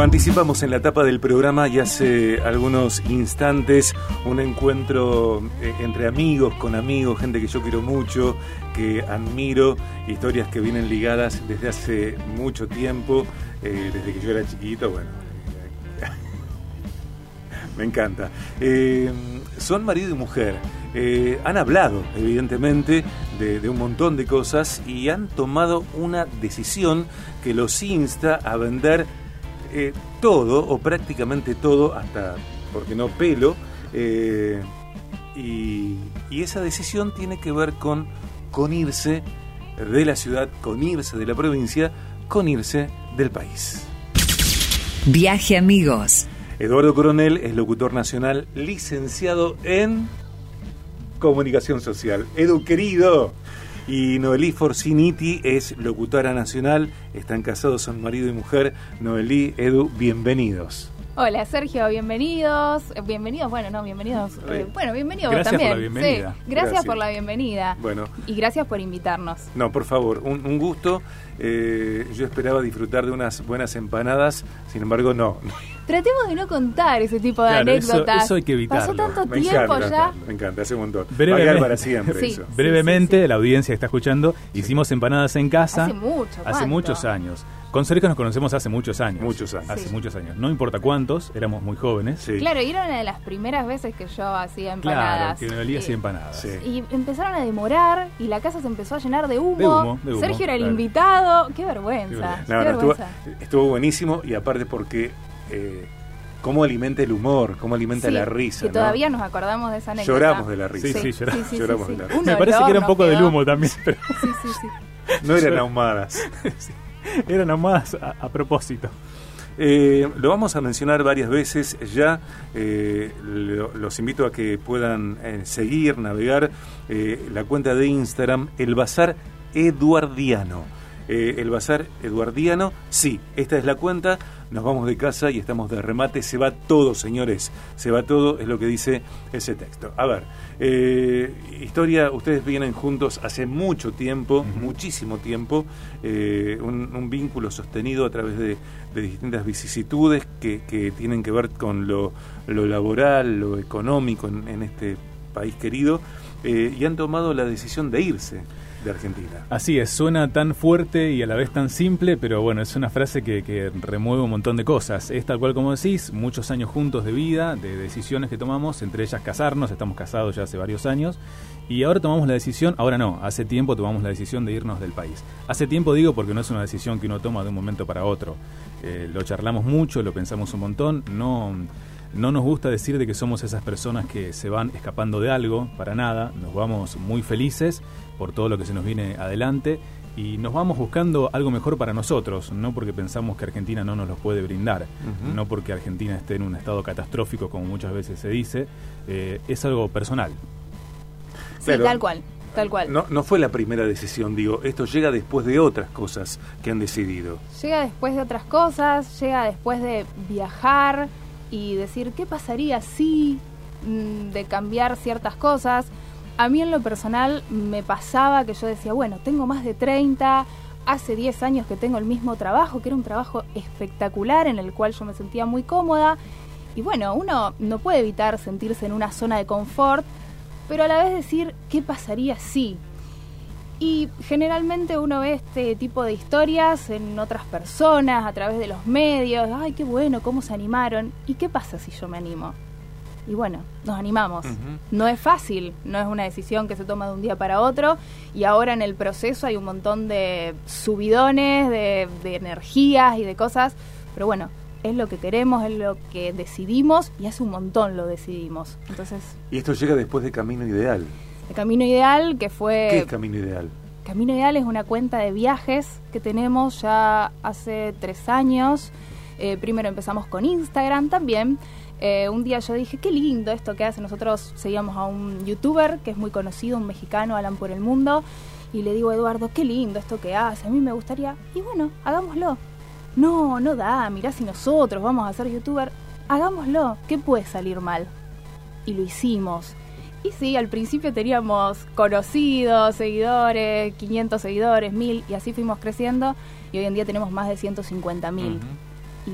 Anticipamos en la etapa del programa y hace algunos instantes un encuentro eh, entre amigos, con amigos, gente que yo quiero mucho, que admiro, historias que vienen ligadas desde hace mucho tiempo, eh, desde que yo era chiquito, bueno. Me encanta. Eh, son marido y mujer. han hablado, evidentemente, de, de, un montón de cosas y han tomado una decisión que los insta a vender eh, todo, o prácticamente todo, hasta, porque no pelo, eh, y, esa decisión tiene que ver con, con irse de la ciudad, con irse de la provincia, con irse del país. Viaje amigos. Eduardo Coronel es locutor nacional, licenciado en comunicación social. Edu querido, y Noelí Forciniti es locutora nacional, están casados, son marido y mujer. Noelí, Edu, bienvenidos. Hola Sergio, bienvenidos. Bienvenidos, bueno, no, bienvenidos. Eh, bueno, bienvenidos gracias también. Por la bienvenida. Sí, gracias, por la bienvenida. Bueno. Y gracias por invitarnos. No, por favor, un, gusto. Eh, yo esperaba disfrutar de unas buenas empanadas, sin embargo, no. Tratemos de no contar ese tipo de anécdotas. Eso, hay que evitarlo. Pasó tanto tiempo ya. Me encanta, hace un montón. Brevemente, para siempre eso. Brevemente, la audiencia que está escuchando, hicimos empanadas en casa. Hace mucho. Hace muchos años. Con Sergio nos conocemos hace muchos años. Muchos años. Hace muchos años. No importa cuántos, éramos muy jóvenes. Claro, y era una de las primeras veces que yo hacía empanadas. Claro, que me hacía empanadas. Y empezaron a demorar y la casa se empezó a llenar de humo. Sergio era el invitado. Qué vergüenza. Estuvo, buenísimo y aparte porque... Eh, cómo alimenta el humor, cómo alimenta la risa. Y todavía nos acordamos de esa anécdota. Lloramos de la risa. Sí, sí, lloramos, de la risa. Me parece que era un poco del humo también. Sí, sí, sí. No eran ahumadas. Eran ahumadas a, propósito. Eh, lo vamos a mencionar varias veces ya. Eh, los invito a que puedan eh, seguir, navegar la cuenta de Instagram, el Bazar Eduardiano. El Bazar Eduardiano, sí, esta es la cuenta. Nos vamos de casa y estamos de remate, se va todo, señores, se va todo, es lo que dice ese texto. A ver, eh, historia, ustedes vienen juntos hace mucho tiempo, muchísimo tiempo, eh, un, vínculo sostenido a través de, distintas vicisitudes que, tienen que ver con lo, laboral, lo económico en, este país querido, eh, y han tomado la decisión de irse Argentina. Así es, suena tan fuerte y a la vez tan simple, pero bueno, es una frase que, remueve un montón de cosas. Es tal cual como decís, muchos años juntos de vida, de decisiones que tomamos, entre ellas casarnos, estamos casados ya hace varios años, y ahora tomamos la decisión, ahora no, hace tiempo tomamos la decisión de irnos del país. Hace tiempo digo porque no es una decisión que uno toma de un momento para otro. Eh, lo charlamos mucho, lo pensamos un montón, no no nos gusta decir de que somos esas personas que se van escapando de algo, para nada, nos vamos muy felices por todo lo que se nos viene adelante y nos vamos buscando algo mejor para nosotros, no porque pensamos que Argentina no nos lo puede brindar, no porque Argentina esté en un estado catastrófico como muchas veces se dice, eh, es algo personal. Sí, tal cual. Tal cual. No, no fue la primera decisión, digo, esto llega después de otras cosas que han decidido. Llega después de otras cosas, llega después de viajar, y decir qué pasaría si mm, de cambiar ciertas cosas. A mí en lo personal me pasaba que yo decía, bueno, tengo más de 30, hace 10 años que tengo el mismo trabajo, que era un trabajo espectacular en el cual yo me sentía muy cómoda. Y bueno, uno no puede evitar sentirse en una zona de confort, pero a la vez decir, ¿qué pasaría si? Y generalmente uno ve este tipo de historias en otras personas, a través de los medios. Ay, qué bueno, cómo se animaron. ¿Y qué pasa si yo me animo? Y bueno, nos animamos. No es fácil, no es una decisión que se toma de un día para otro. Y ahora en el proceso hay un montón de subidones, de, de energías y de cosas. Pero bueno, es lo que queremos, es lo que decidimos y hace un montón lo decidimos. Entonces. Y esto llega después de Camino Ideal. El Camino Ideal, que fue... ¿Qué es Camino Ideal? Camino Ideal es una cuenta de viajes que tenemos ya hace tres años. Eh, primero empezamos con Instagram también. Eh, un día yo dije, qué lindo esto que hace. Nosotros seguíamos a un youtuber que es muy conocido, un mexicano, Alan por el Mundo. Y le digo Eduardo, qué lindo esto que hace. A mí me gustaría. Y bueno, hagámoslo. No, no da. Mirá si nosotros vamos a ser youtuber. Hagámoslo. ¿Qué puede salir mal? Y lo hicimos. Y sí, al principio teníamos conocidos, seguidores, 500 seguidores, 1000, y así fuimos creciendo, y hoy en día tenemos más de 150 mil.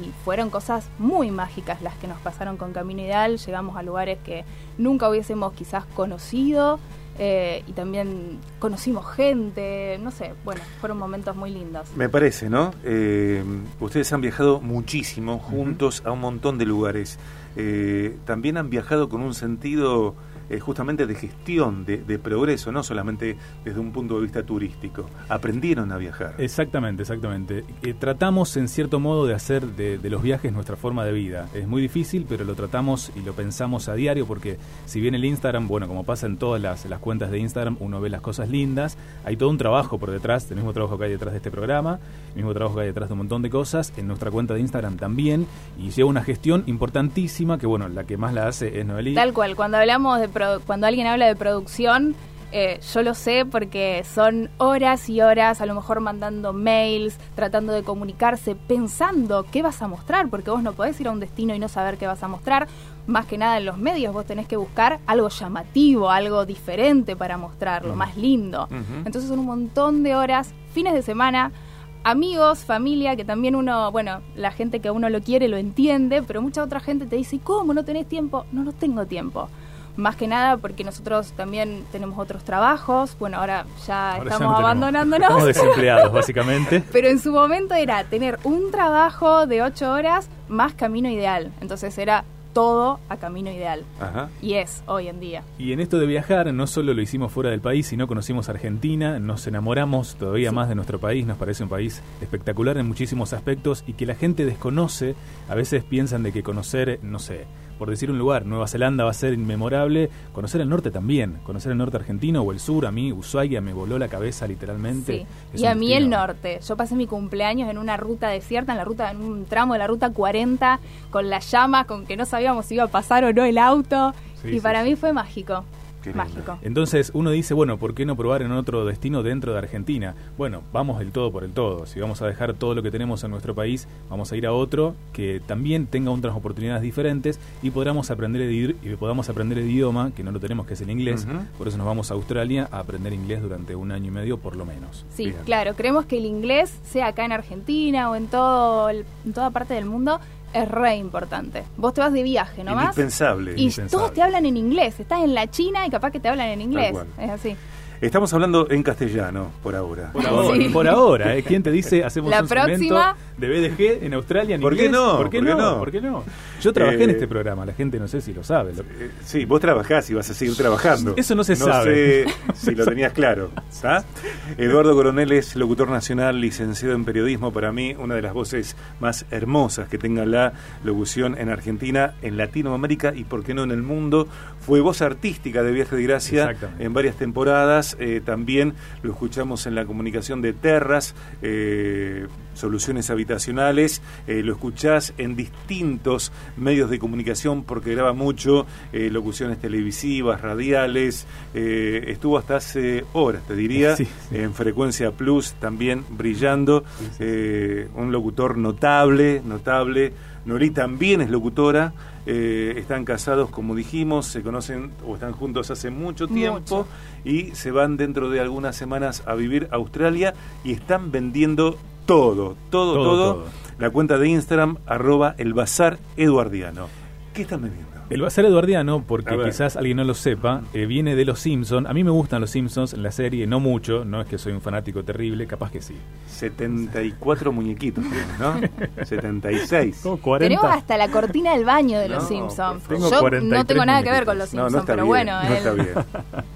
Y fueron cosas muy mágicas las que nos pasaron con Camino Ideal. Llegamos a lugares que nunca hubiésemos quizás conocido eh, y también conocimos gente, no sé, bueno, fueron momentos muy lindos. Me parece, ¿no? Eh, ustedes han viajado muchísimo juntos a un montón de lugares. Eh, también han viajado con un sentido eh, justamente de gestión, de, de, progreso, no solamente desde un punto de vista turístico. Aprendieron a viajar. Exactamente, exactamente. Eh, tratamos en cierto modo de hacer de, de, los viajes nuestra forma de vida. Es muy difícil, pero lo tratamos y lo pensamos a diario porque si bien el Instagram, bueno, como pasa en todas las, las cuentas de Instagram, uno ve las cosas lindas, hay todo un trabajo por detrás, el mismo trabajo que hay detrás de este programa, el mismo trabajo que hay detrás de un montón de cosas, en nuestra cuenta de Instagram también, y lleva una gestión importantísima que, bueno, la que más la hace es Noelí. Tal cual, cuando hablamos de cuando alguien habla de producción, eh, yo lo sé porque son horas y horas, a lo mejor mandando mails, tratando de comunicarse, pensando qué vas a mostrar, porque vos no podés ir a un destino y no saber qué vas a mostrar. Más que nada en los medios vos tenés que buscar algo llamativo, algo diferente para mostrarlo, más lindo. Uh -huh. Entonces son un montón de horas, fines de semana, amigos, familia, que también uno, bueno, la gente que uno lo quiere lo entiende, pero mucha otra gente te dice, ¿cómo no tenés tiempo? No, no tengo tiempo más que nada porque nosotros también tenemos otros trabajos, bueno, ahora ya ahora estamos ya no abandonándonos. Estamos desempleados, básicamente. Pero en su momento era tener un trabajo de ocho horas más camino ideal. Entonces era todo a camino ideal. Ajá. Y es hoy en día. Y en esto de viajar, no solo lo hicimos fuera del país, sino conocimos Argentina, nos enamoramos todavía sí. más de nuestro país, nos parece un país espectacular en muchísimos aspectos y que la gente desconoce, a veces piensan de que conocer, no sé, por decir un lugar, Nueva Zelanda va a ser inmemorable, conocer el norte también, conocer el norte argentino o el sur, a mí Ushuaia me voló la cabeza literalmente. Sí. Y a mí destino. el norte, yo pasé mi cumpleaños en una ruta desierta, en la ruta en un tramo de la ruta 40 con las llamas, con que no sabíamos si iba a pasar o no el auto sí, y sí, para mí fue mágico. Mágico. Entonces uno dice, bueno, ¿por qué no probar en otro destino dentro de Argentina? Bueno, vamos del todo por el todo. Si vamos a dejar todo lo que tenemos en nuestro país, vamos a ir a otro que también tenga otras oportunidades diferentes y podamos aprender el, y podamos aprender el idioma, que no lo tenemos, que es el inglés. Uh -huh. Por eso nos vamos a Australia a aprender inglés durante un año y medio por lo menos. Sí, Bien. claro. Creemos que el inglés, sea acá en Argentina o en, todo en toda parte del mundo, es re importante. Vos te vas de viaje nomás. Indispensable. Y indispensable. todos te hablan en inglés. Estás en la China y capaz que te hablan en inglés. Es así. Estamos hablando en castellano por ahora. Por ahora, sí. por ahora ¿eh? ¿Quién te dice hacemos la un próxima de BDG en Australia en ¿Por inglés? Qué no? ¿Por qué, ¿Por qué no? no? ¿Por qué no? Yo trabajé eh, en este programa, la gente no sé si lo sabe. Eh, sí, vos trabajás y vas a seguir trabajando. Eso no se no sabe. sé si lo tenías claro. Eduardo Coronel es locutor nacional, licenciado en periodismo. Para mí, una de las voces más hermosas que tenga la locución en Argentina, en Latinoamérica y, por qué no, en el mundo. Fue voz artística de Viaje de Gracia en varias temporadas. Eh, también lo escuchamos en la comunicación de Terras, eh, soluciones habitacionales. Eh, lo escuchás en distintos medios de comunicación porque graba mucho eh, locuciones televisivas, radiales. Eh, estuvo hasta hace horas, te diría, sí, sí. en Frecuencia Plus también brillando. Sí, un locutor notable, notable. Nori también es locutora. Eh, están casados, como dijimos, se conocen o están juntos hace mucho tiempo mucho. y se van dentro de algunas semanas a vivir a Australia y están vendiendo todo, todo, todo. La cuenta de Instagram, arroba el bazar eduardiano. ¿Qué están vendiendo? El Bazar Eduardiano, porque quizás alguien no lo sepa, eh, viene de Los Simpsons. A mí me gustan Los Simpsons en la serie, no mucho, no es que soy un fanático terrible, capaz que sí. 74 muñequitos tienes, ¿no? 76. Como 40. Tenemos hasta la cortina del baño de Los no, Simpsons. Yo no tengo nada que ver con Los Simpsons, no, no pero bien, bueno. No está bien.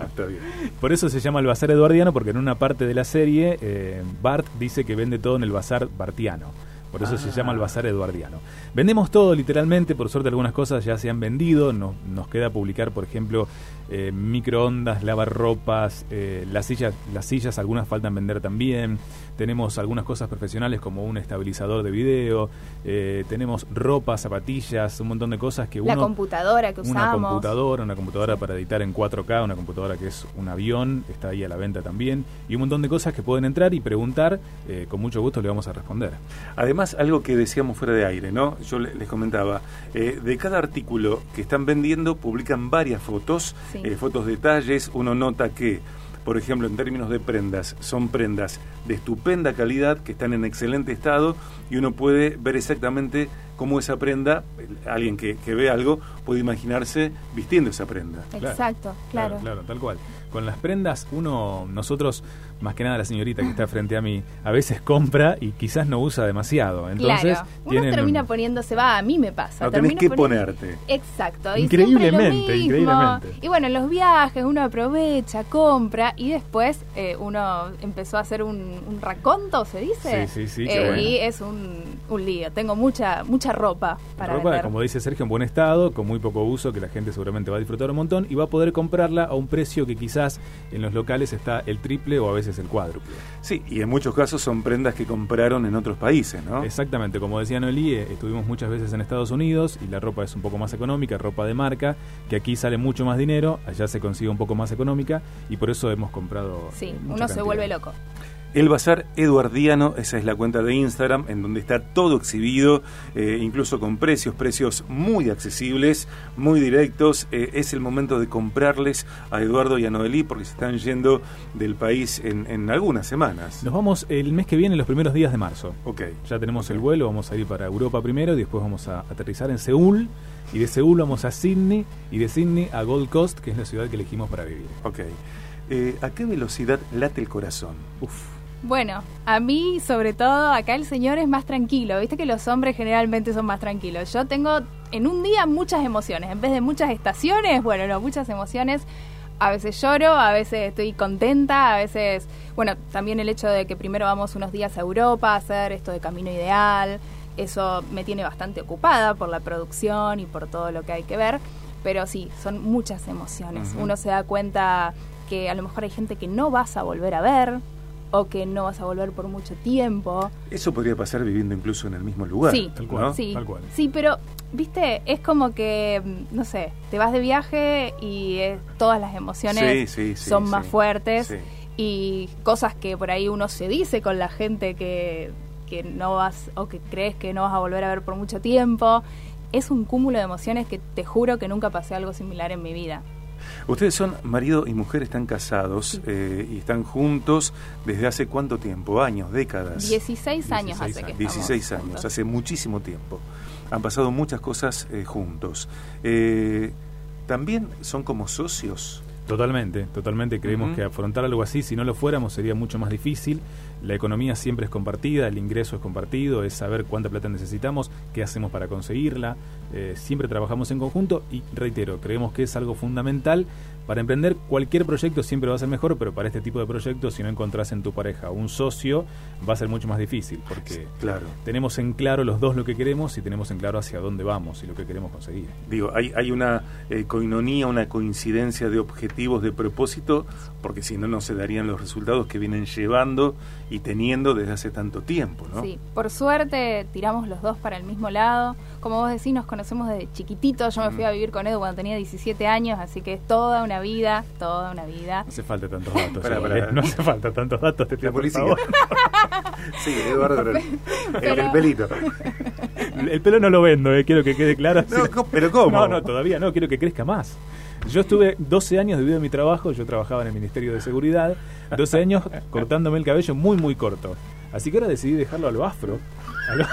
Por eso se llama el Bazar Eduardiano, porque en una parte de la serie eh, Bart dice que vende todo en el Bazar Bartiano. Por eso se llama el Bazar Eduardiano. Vendemos todo literalmente, por suerte algunas cosas ya se han vendido, nos queda publicar, por ejemplo, eh, microondas, lavarropas, eh, las, sillas, las sillas algunas faltan vender también, tenemos algunas cosas profesionales como un estabilizador de video, eh, tenemos ropa, zapatillas, un montón de cosas que uno... La computadora que usamos. Una computadora, una computadora para editar en 4K, una computadora que es un avión, está ahí a la venta también, y un montón de cosas que pueden entrar y preguntar, eh, con mucho gusto le vamos a responder. Además, algo que decíamos fuera de aire, ¿no? Yo les comentaba, eh, de cada artículo que están vendiendo publican varias fotos, sí. Eh, fotos detalles, uno nota que por ejemplo, en términos de prendas, son prendas de estupenda calidad, que están en excelente estado, y uno puede ver exactamente cómo esa prenda, alguien que, que ve algo, puede imaginarse vistiendo esa prenda. Exacto, claro. Claro, tal cual. Con las prendas, uno, nosotros, más que nada la señorita que está frente a mí, a veces compra y quizás no usa demasiado. Entonces, claro. Uno termina poniéndose, va, a mí me pasa. No tenés que poniendo- ponerte. Exacto. y Increíblemente, increíblemente. Y bueno, en los viajes uno aprovecha, compra y después eh, uno empezó a hacer un, un raconto, ¿se dice? Sí, sí, sí, Eh, qué bueno. Y es un, un lío. Tengo mucha mucha ropa para ropa, vender. como dice Sergio, en buen estado, con muy poco uso, que la gente seguramente va a disfrutar un montón y va a poder comprarla a un precio que quizás en los locales está el triple o a veces el cuádruple. Sí, y en muchos casos son prendas que compraron en otros países, ¿no? Exactamente, como decía Noelí, eh, estuvimos muchas veces en Estados Unidos y la ropa es un poco más económica, ropa de marca, que aquí sale mucho más dinero, allá se consigue un poco más económica y por eso hemos comprado. Sí, eh, mucha uno se vuelve loco. El Bazar Eduardiano, esa es la cuenta de Instagram, en donde está todo exhibido, eh, incluso con precios, precios muy accesibles, muy directos. Eh, es el momento de comprarles a Eduardo y a Noelí porque se están yendo del país en, en algunas semanas. Nos vamos el mes que viene, los primeros días de marzo. Ok. Ya tenemos el vuelo, vamos a ir para Europa primero y después vamos a aterrizar en Seúl. Y de Seúl vamos a Sydney y de Sydney a Gold Coast, que es la ciudad que elegimos para vivir. Ok. Eh, ¿A qué velocidad late el corazón? Uf. Bueno, a mí sobre todo acá el señor es más tranquilo. Viste que los hombres generalmente son más tranquilos. Yo tengo en un día muchas emociones. En vez de muchas estaciones, bueno, no, muchas emociones. A veces lloro, a veces estoy contenta, a veces, bueno, también el hecho de que primero vamos unos días a Europa a hacer esto de Camino Ideal, eso me tiene bastante ocupada por la producción y por todo lo que hay que ver, pero sí, son muchas emociones. Uno se da cuenta que a lo mejor hay gente que no vas a volver a ver o que no vas a volver por mucho tiempo. Eso podría pasar viviendo incluso en el mismo lugar. Sí, Tal cual. ¿no? Sí, Tal cual. sí, pero, viste, es como que, no sé, te vas de viaje y eh, todas las emociones Sí, sí, sí, son más fuertes y cosas que por ahí uno se dice con la gente que, que no vas o que crees que no vas a volver a ver por mucho tiempo. Es un cúmulo de emociones que te juro que nunca pasé algo similar en mi vida. Ustedes son marido y mujer, están casados eh, y están juntos desde hace cuánto tiempo, años, décadas. 16 años 16 hace que años. estamos 16 años, juntos. hace muchísimo tiempo. Han pasado muchas cosas eh, juntos. Eh, ¿También son como socios? Totalmente, totalmente. Creemos que afrontar algo así, si no lo fuéramos, sería mucho más difícil. La economía siempre es compartida, el ingreso es compartido, es saber cuánta plata necesitamos, qué hacemos para conseguirla. Eh, siempre trabajamos en conjunto y reitero, creemos que es algo fundamental. Para emprender cualquier proyecto siempre va a ser mejor, pero para este tipo de proyectos, si no encontrás en tu pareja un socio, va a ser mucho más difícil, porque Claro. tenemos en claro los dos lo que queremos y tenemos en claro hacia dónde vamos y lo que queremos conseguir. Digo, hay, hay una eh, coinonía, una coincidencia de objetivos, de propósito, porque si no, no se darían los resultados que vienen llevando y teniendo desde hace tanto tiempo, ¿no? Sí, por suerte tiramos los dos para el mismo lado. Como vos decís, nos conocemos desde chiquititos. Yo me fui Mm. a vivir con Edu cuando tenía 17 años, así que es toda una vida, toda una vida. No hace falta tantos datos. Eh. No hace falta tantos datos, te pido La por policía. favor. sí, Eduardo, pero- el, Pero- el pelito. El pelo no lo vendo, eh, quiero que quede claro. No, pero ¿cómo? No, no, todavía no, quiero que crezca más. Yo estuve 12 años debido a mi trabajo, yo trabajaba en el Ministerio de Seguridad, 12 años cortándome el cabello muy, muy corto. Así que ahora decidí dejarlo a lo afro. A lo-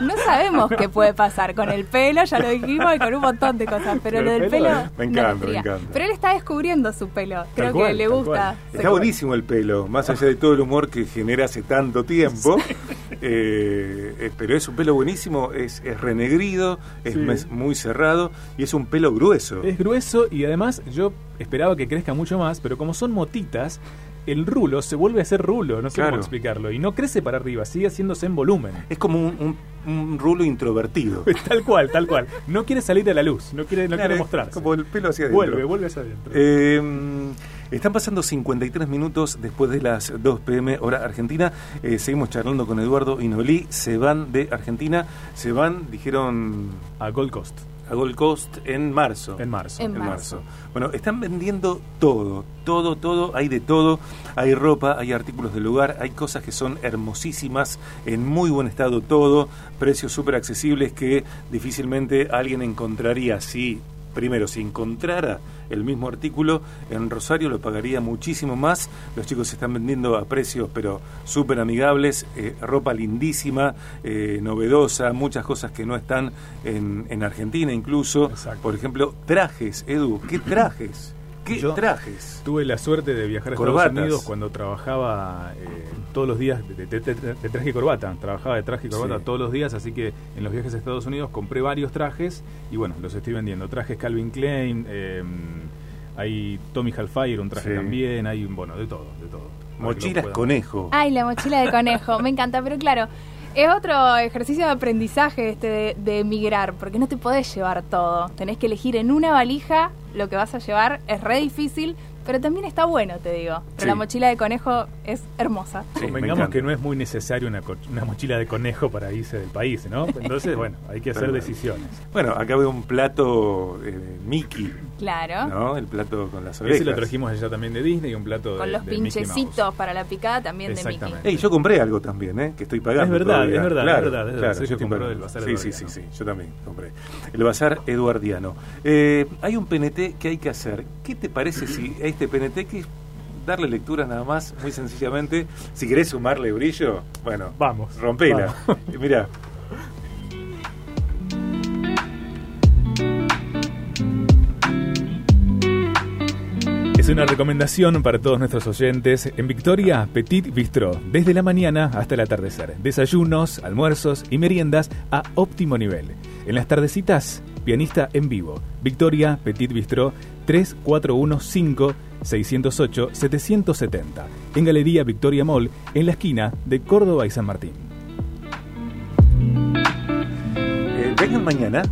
No sabemos qué puede pasar con el pelo, ya lo dijimos, y con un montón de cosas, pero lo el del pelo, pelo. Me encanta, me encanta. Pero él está descubriendo su pelo, creo que le gusta. Está buenísimo el pelo, más allá de todo el humor que genera hace tanto tiempo. Eh, eh, pero es un pelo buenísimo, es, es renegrido, es Sí. mes- muy cerrado y es un pelo grueso. Es grueso y además yo esperaba que crezca mucho más, pero como son motitas, el rulo se vuelve a ser rulo, no sé Claro. cómo explicarlo. Y no crece para arriba, sigue haciéndose en volumen. Es como un, un- un rulo introvertido. Tal cual, tal cual. No quiere salir a la luz, no quiere, no Claro, quiere mostrarse. Como el pelo hacia adentro. Vuelve, vuelve hacia adentro. Eh, están pasando 53 minutos después de las 2 pm hora argentina. Eh, seguimos charlando con Eduardo y Noelí. Se van de Argentina. Se van, dijeron, a Gold Coast, a Gold Coast en marzo. en marzo. En En marzo. marzo. Bueno, están vendiendo todo, todo, todo, hay de todo. Hay ropa, hay artículos del hogar, hay cosas que son hermosísimas, en muy buen estado todo, precios súper accesibles que difícilmente alguien encontraría si primero, si encontrara el mismo artículo en Rosario lo pagaría muchísimo más. Los chicos se están vendiendo a precios pero súper amigables, eh, ropa lindísima, eh, novedosa, muchas cosas que no están en, en Argentina incluso. Exacto. Por ejemplo, trajes, Edu, ¿qué trajes? ¿Qué Yo trajes? Tuve la suerte de viajar a Corbatas. Estados Unidos cuando trabajaba eh, todos los días de, de- de- de traje y corbata. Trabajaba de traje y corbata Sí. todos los días, así que en los viajes a Estados Unidos compré varios trajes y bueno, los estoy vendiendo. Trajes Calvin Klein, eh, hay Tommy Hilfiger, un traje Sí. también, hay bueno, de todo, de todo. Mochilas conejo. Ay, la mochila de conejo, me encanta, pero claro, es otro ejercicio de aprendizaje este de, de emigrar, porque no te podés llevar todo. Tenés que elegir en una valija lo que vas a llevar, es re difícil, pero también está bueno, te digo. Pero Sí. la mochila de conejo es hermosa. Sí, Convengamos que no es muy necesario una, mochila de conejo para irse del país, ¿no? Entonces, bueno, hay que hacer decisiones. Bueno, acá veo un plato eh, Mickey, Claro. ¿no? El plato con las orejas. Ese lo trajimos allá también de Disney, un plato de Con los de Mickey Mouse. pinchecitos para la picada también de Mickey. Exactamente. Ey, yo compré algo también, ¿eh? Que estoy pagando. Es verdad, todavía. es verdad, Claro, es verdad, es claro, yo bazar Sí, sí, sí, sí, yo también compré. El bazar eduardiano. Eh, hay un PNT que hay que hacer. ¿Qué te parece si a este PNT que es darle lectura nada más, muy sencillamente? Si querés sumarle brillo, bueno, Vamos, rompela. vamos. Mira. Es una recomendación para todos nuestros oyentes. En Victoria, Petit Bistro, desde la mañana hasta el atardecer. Desayunos, almuerzos y meriendas a óptimo nivel. En las tardecitas, pianista en vivo. Victoria, Petit Bistro, 3415-608-770. En Galería Victoria Mall, en la esquina de Córdoba y San Martín. Eh, vengan mañana,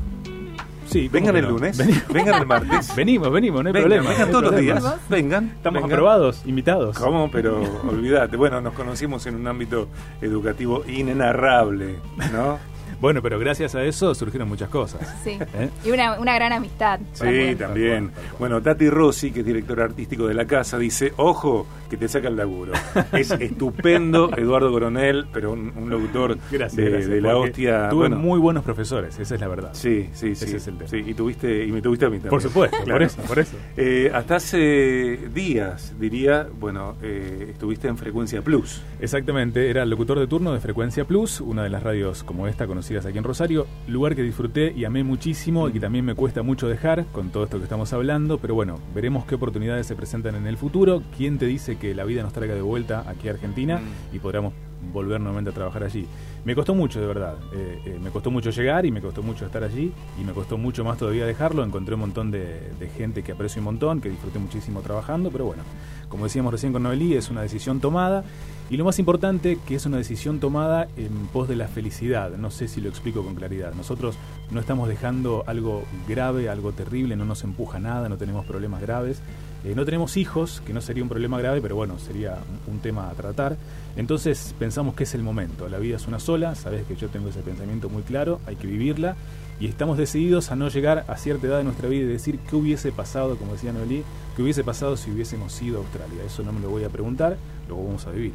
Sí, ¿cómo vengan el no? lunes, Venimos, vengan el martes. venimos, venimos, no hay vengan, problema. vengan no hay todos los días. Vengan. Estamos vengan. aprobados, invitados. ¿Cómo? Pero olvídate. Bueno, nos conocimos en un ámbito educativo inenarrable, ¿no? Bueno, pero gracias a eso surgieron muchas cosas. Sí. ¿Eh? Y una, una gran amistad. Sí, también. Bueno, Tati Rossi, que es directora artístico de la casa, dice, ojo, que te saca el laburo. Es estupendo Eduardo Coronel, pero un, un locutor Gracias, de, gracias, de la hostia. Tuve bueno, muy buenos profesores, esa es la verdad. Sí, sí, sí. Ese es el tema. sí, y, tuviste, y me tuviste a mí también. Por supuesto, Claro. por eso, por eso. Eh, hasta hace días, diría, bueno, eh, estuviste en Frecuencia Plus. Exactamente, era el locutor de turno de Frecuencia Plus, una de las radios como esta aquí en Rosario, lugar que disfruté y amé muchísimo y que también me cuesta mucho dejar con todo esto que estamos hablando, pero bueno, veremos qué oportunidades se presentan en el futuro, quién te dice que la vida nos traiga de vuelta aquí a Argentina Mm. y podamos volver nuevamente a trabajar allí. Me costó mucho, de verdad, eh, eh, me costó mucho llegar y me costó mucho estar allí y me costó mucho más todavía dejarlo, encontré un montón de, de gente que aprecio un montón, que disfruté muchísimo trabajando, pero bueno, como decíamos recién con Noelí, es una decisión tomada y lo más importante, que es una decisión tomada en pos de la felicidad. No sé si lo explico con claridad. Nosotros no estamos dejando algo grave, algo terrible, no nos empuja nada, no tenemos problemas graves. Eh, no tenemos hijos, que no sería un problema grave, pero bueno, sería un, un tema a tratar. Entonces pensamos que es el momento. La vida es una sola, sabes que yo tengo ese pensamiento muy claro, hay que vivirla. Y estamos decididos a no llegar a cierta edad de nuestra vida y decir qué hubiese pasado, como decía Noelí, qué hubiese pasado si hubiésemos ido a Australia. Eso no me lo voy a preguntar, lo vamos a vivir.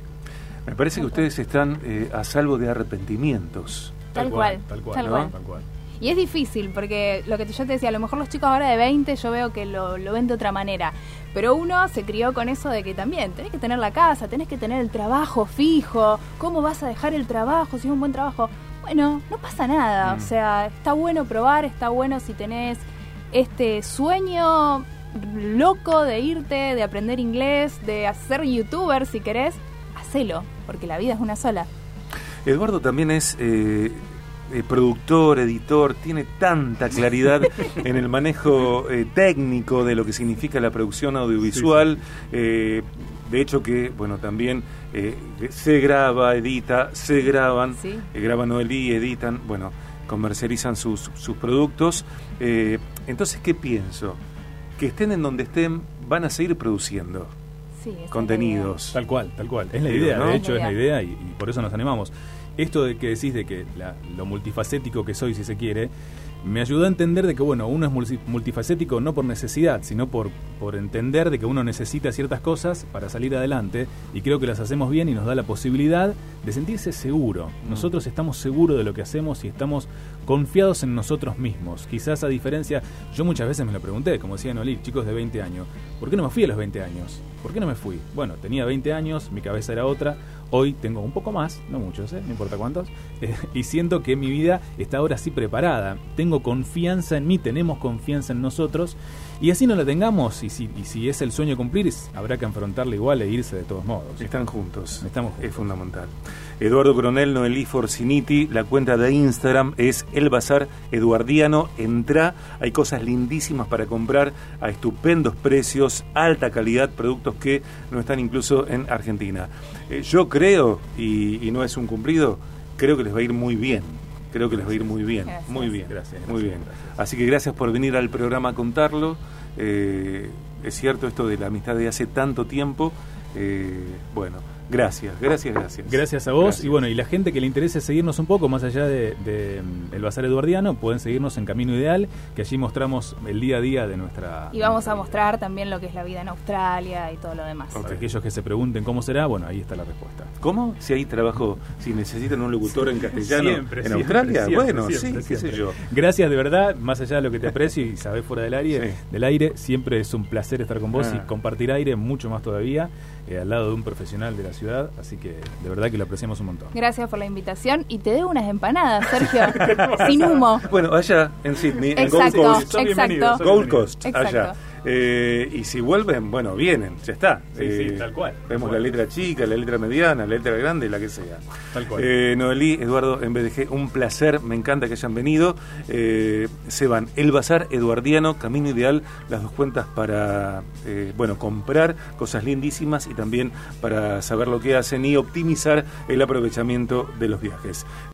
Me parece que ustedes están eh, a salvo de arrepentimientos. Tal cual, tal cual, tal ¿no? cual. Tal cual. Y es difícil, porque lo que yo te decía, a lo mejor los chicos ahora de 20 yo veo que lo, lo ven de otra manera. Pero uno se crió con eso de que también tenés que tener la casa, tenés que tener el trabajo fijo. ¿Cómo vas a dejar el trabajo si es un buen trabajo? Bueno, no pasa nada. Mm. O sea, está bueno probar, está bueno si tenés este sueño loco de irte, de aprender inglés, de hacer youtuber si querés, hacelo, porque la vida es una sola. Eduardo también es eh, eh, productor, editor, tiene tanta claridad en el manejo eh, técnico de lo que significa la producción audiovisual. eh, de hecho que, bueno, también eh, se graba, edita, se graban, Sí. eh, graban Noelí, editan, bueno, comercializan sus, sus productos. Eh, entonces, ¿qué pienso? Que estén en donde estén, van a seguir produciendo Sí, contenidos. Tal cual, tal cual. Es la idea, ¿no? de hecho Es es la la idea y, y por eso nos animamos. Esto de que decís de que la- lo multifacético que soy, si se quiere, me ayudó a entender de que, bueno, uno es multi- multifacético no por necesidad, sino por, por entender de que uno necesita ciertas cosas para salir adelante y creo que las hacemos bien y nos da la posibilidad de sentirse seguro. Mm. Nosotros estamos seguros de lo que hacemos y estamos confiados en nosotros mismos. Quizás a diferencia, yo muchas veces me lo pregunté, como decía Nolí, chicos de 20 años, ¿por qué no me fui a los 20 años? ¿Por qué no me fui? Bueno, tenía 20 años, mi cabeza era otra, hoy tengo un poco más, no muchos, ¿eh? no importa cuántos, eh, y siento que mi vida está ahora sí preparada. Tengo confianza en mí, tenemos confianza en nosotros, y así no la tengamos, y si, y si es el sueño cumplir, habrá que afrontarla igual e irse de todos modos. Están juntos. Estamos Es fundamental. Eduardo Coronel, Noelí Forciniti, la cuenta de Instagram es El Bazar Eduardiano. Entra, hay cosas lindísimas para comprar a estupendos precios, alta calidad, productos que no están incluso en Argentina. Eh, yo creo, y, y no es un cumplido, creo que les va a ir muy bien. Creo que les va a ir muy bien, Gracias. muy bien, Gracias, muy gracias, bien. gracias. Así que gracias por venir al programa a contarlo. Eh, es cierto esto de la amistad de hace tanto tiempo. Eh, bueno, gracias, gracias, gracias. Gracias a vos Gracias. y bueno, y la gente que le interese seguirnos un poco más allá de, de, el Bazar Eduardiano, pueden seguirnos en Camino Ideal, que allí mostramos el día a día de nuestra... Y vamos nuestra a vida. mostrar también lo que es la vida en Australia y todo lo demás. Ok. Para aquellos que se pregunten cómo será, bueno, ahí está la respuesta. ¿Cómo? Si hay trabajo, si necesitan un locutor en castellano Siempre, en siempre, Australia, siempre, bueno, siempre, sí, qué sé yo. Gracias de verdad, más allá de lo que te aprecio y sabes fuera del aire, Sí. del aire, siempre es un placer estar con vos Ah. y compartir aire mucho más todavía eh, al lado de un profesional de la ciudad, así que de verdad que lo apreciamos un montón. Gracias por la invitación y te debo unas empanadas, Sergio, sin humo. Bueno, allá en Sydney, en Gold Exacto, Coast. Exacto. Gold. Coast, Exacto. allá. Eh, y si vuelven, bueno, vienen, ya está. Sí, sí, tal cual, Vemos la letra chica, la letra mediana, la letra grande, la que sea. Tal cual. Eh, Noelí, Eduardo, en BDG, un placer, me encanta que hayan venido. Eh, se van El Bazar Eduardiano, Camino Ideal, las dos cuentas para, eh, bueno, comprar cosas lindísimas y también para saber lo que hacen y optimizar el aprovechamiento de los viajes.